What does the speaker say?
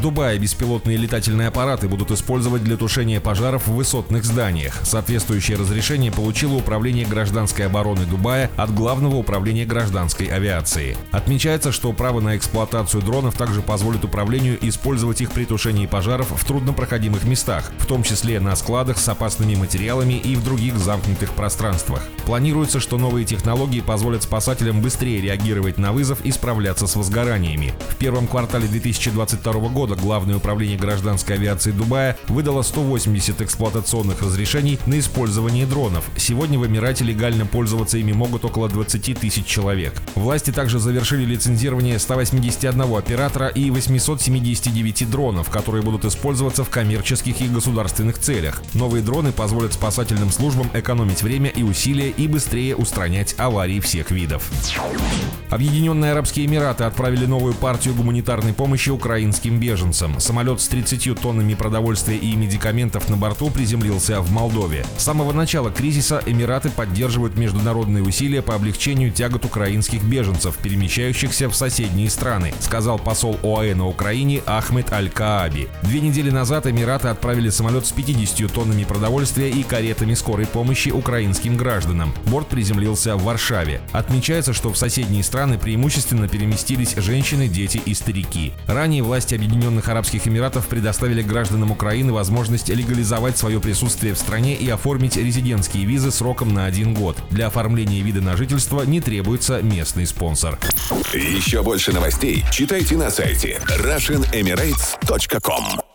В Дубае беспилотные летательные аппараты будут использовать для тушения пожаров в высотных зданиях. Соответствующее разрешение получило Управление гражданской обороны Дубая от Главного управления гражданской авиации. Отмечается, что право на эксплуатацию дронов также позволит управлению использовать их при тушении пожаров в труднопроходимых местах, в том числе на складах с опасными материалами и в других замкнутых пространствах. Планируется, что новые технологии позволят спасателям быстрее реагировать на вызов и справляться с возгораниями. В первом квартале 2022 года года Главное управление гражданской авиации Дубая выдало 180 эксплуатационных разрешений на использование дронов. Сегодня в Эмирате легально пользоваться ими могут около 20 тысяч человек. Власти также завершили лицензирование 181 оператора и 879 дронов, которые будут использоваться в коммерческих и государственных целях. Новые дроны позволят спасательным службам экономить время и усилия и быстрее устранять аварии всех видов. Объединенные Арабские Эмираты отправили новую партию гуманитарной помощи украинским беженцам беженцам. Самолет с 30 тоннами продовольствия и медикаментов на борту приземлился в Молдове. С самого начала кризиса Эмираты поддерживают международные усилия по облегчению тягот украинских беженцев, перемещающихся в соседние страны, сказал посол ОАЭ на Украине Ахмед Аль-Кааби. Две недели назад Эмираты отправили самолет с 50 тоннами продовольствия и каретами скорой помощи украинским гражданам. Борт приземлился в Варшаве. Отмечается, что в соседние страны преимущественно переместились женщины, дети и старики. Ранее власти Объединенных Объединенных Арабских Эмиратов предоставили гражданам Украины возможность легализовать свое присутствие в стране и оформить резидентские визы сроком на один год. Для оформления вида на жительство не требуется местный спонсор. Еще больше новостей читайте на сайте RussianEmirates.com